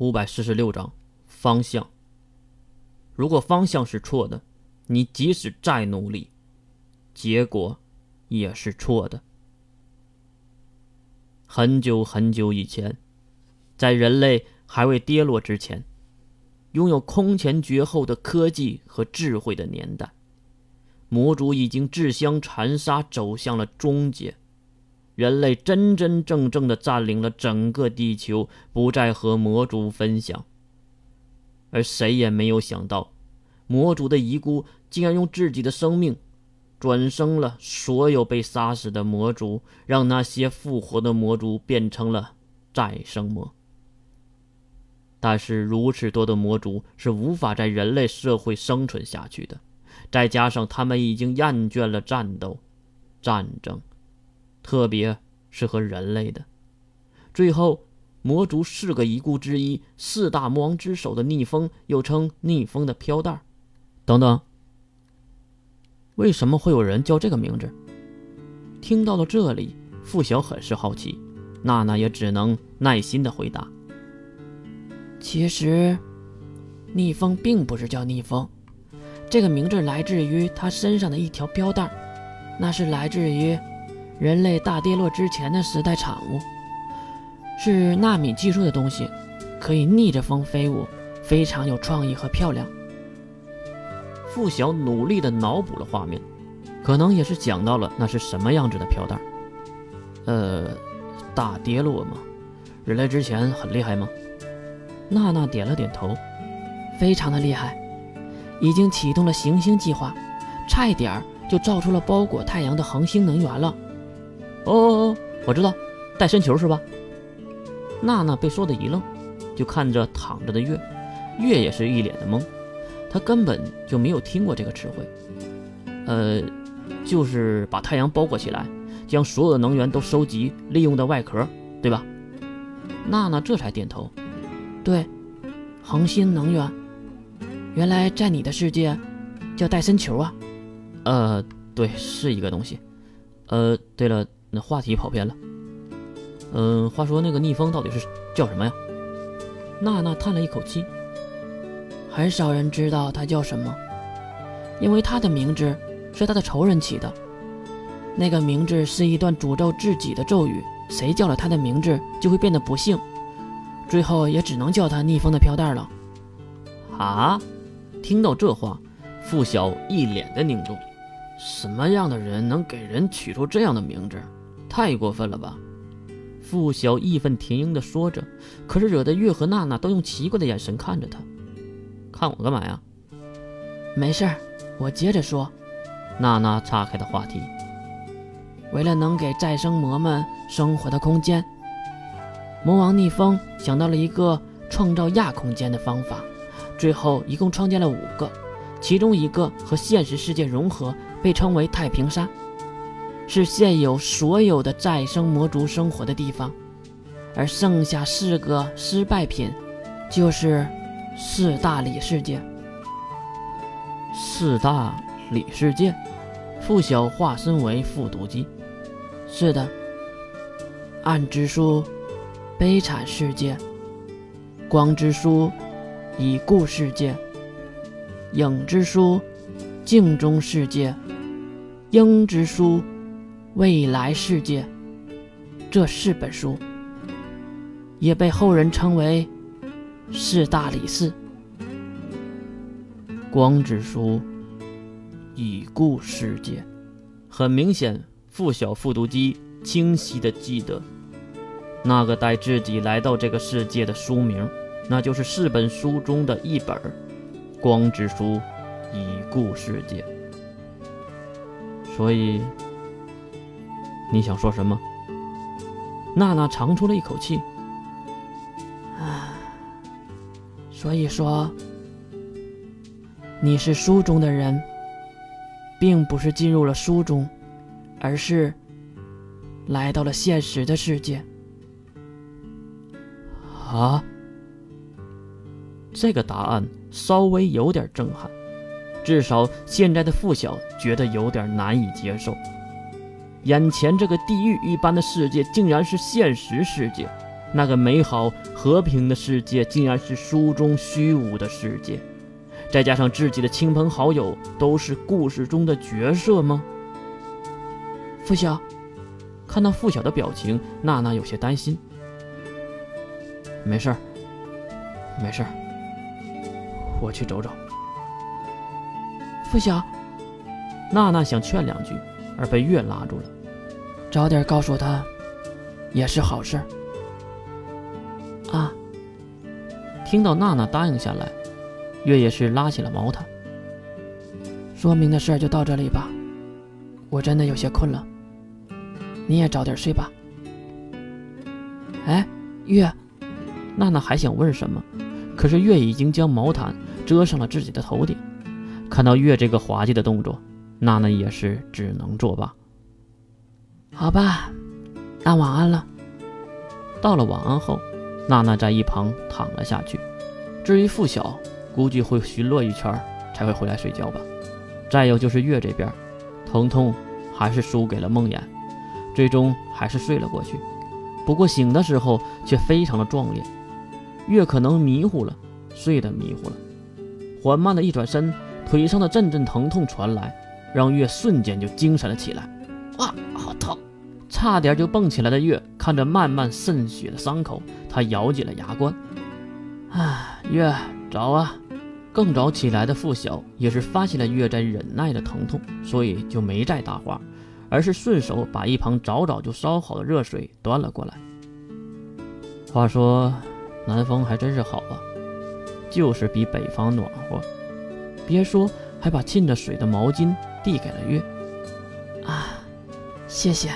五百四十六章方向。如果方向是错的，你即使再努力，结果也是错的。很久很久以前，在人类还未跌落之前，拥有空前绝后的科技和智慧的年代，魔族已经自相残杀，走向了终结。人类真真正正的占领了整个地球，不再和魔族分享。而谁也没有想到，魔族的遗孤竟然用自己的生命，转生了所有被杀死的魔族，让那些复活的魔族变成了再生魔。但是如此多的魔族是无法在人类社会生存下去的，再加上他们已经厌倦了战斗、战争。特别是和人类的。最后，魔族四个遗孤之一，四大魔王之首的逆风，又称逆风的飘带等等。为什么会有人叫这个名字？听到了这里，付晓很是好奇，娜娜也只能耐心的回答：“其实，逆风并不是叫逆风，这个名字来自于他身上的一条飘带那是来自于……”人类大跌落之前的时代产物，是纳米技术的东西，可以逆着风飞舞，非常有创意和漂亮。付晓努力的脑补了画面，可能也是想到了那是什么样子的飘带。呃，大跌落吗？人类之前很厉害吗？娜娜点了点头，非常的厉害，已经启动了行星计划，差一点儿就造出了包裹太阳的恒星能源了。哦哦哦，我知道，戴森球是吧？娜娜被说的一愣，就看着躺着的月，月也是一脸的懵，他根本就没有听过这个词汇。呃，就是把太阳包裹起来，将所有的能源都收集利用的外壳，对吧？娜娜这才点头，对，恒星能源，原来在你的世界叫戴森球啊？呃，对，是一个东西。呃，对了。那话题跑偏了。嗯，话说那个逆风到底是叫什么呀？娜娜叹了一口气。很少人知道他叫什么，因为他的名字是他的仇人起的。那个名字是一段诅咒自己的咒语，谁叫了他的名字就会变得不幸。最后也只能叫他逆风的飘带了。啊！听到这话，付晓一脸的凝重。什么样的人能给人取出这样的名字？太过分了吧！付晓义愤填膺地说着，可是惹得月和娜娜都用奇怪的眼神看着他。看我干嘛呀？没事儿，我接着说。娜娜岔开的话题。为了能给再生魔们生活的空间，魔王逆风想到了一个创造亚空间的方法，最后一共创建了五个，其中一个和现实世界融合，被称为太平山。是现有所有的再生魔族生活的地方，而剩下四个失败品，就是四大里世界。四大里世界，付晓化身为复读机。是的，暗之书，悲惨世界；光之书，已故世界；影之书，镜中世界；鹰之书。未来世界，这四本书也被后人称为四大理事。光之书，已故世界。很明显，附小复读机清晰的记得那个带自己来到这个世界的书名，那就是四本书中的一本《光之书，已故世界》。所以。你想说什么？娜娜长出了一口气。啊，所以说，你是书中的人，并不是进入了书中，而是来到了现实的世界。啊，这个答案稍微有点震撼，至少现在的付晓觉得有点难以接受。眼前这个地狱一般的世界，竟然是现实世界，那个美好和平的世界，竟然是书中虚无的世界。再加上自己的亲朋好友都是故事中的角色吗？付晓，看到付晓的表情，娜娜有些担心。没事儿，没事儿，我去走走。付晓，娜娜想劝两句，而被月拉住了。早点告诉他，也是好事。啊！听到娜娜答应下来。月也是拉起了毛毯。说明的事儿就到这里吧，我真的有些困了。你也早点睡吧。哎，月，娜娜还想问什么，可是月已经将毛毯遮上了自己的头顶。看到月这个滑稽的动作，娜娜也是只能作罢。好吧，那晚安了。到了晚安后，娜娜在一旁躺了下去。至于付晓。估计会巡逻一圈才会回来睡觉吧。再有就是月这边，疼痛还是输给了梦魇，最终还是睡了过去。不过醒的时候却非常的壮烈。月可能迷糊了，睡得迷糊了，缓慢的一转身，腿上的阵阵疼痛传来，让月瞬间就精神了起来。哇，好疼！差点就蹦起来的月，看着慢慢渗血的伤口，他咬紧了牙关。啊，月。早啊！更早起来的付晓也是发现了月在忍耐的疼痛，所以就没再搭话，而是顺手把一旁早早就烧好的热水端了过来。话说，南方还真是好啊，就是比北方暖和。别说，还把浸着水的毛巾递给了月。啊，谢谢。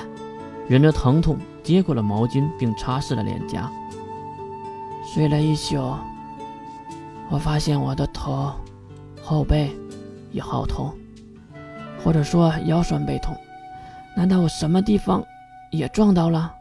忍着疼痛接过了毛巾，并擦拭了脸颊。睡了一宿。我发现我的头、后背也好痛，或者说腰酸背痛，难道我什么地方也撞到了？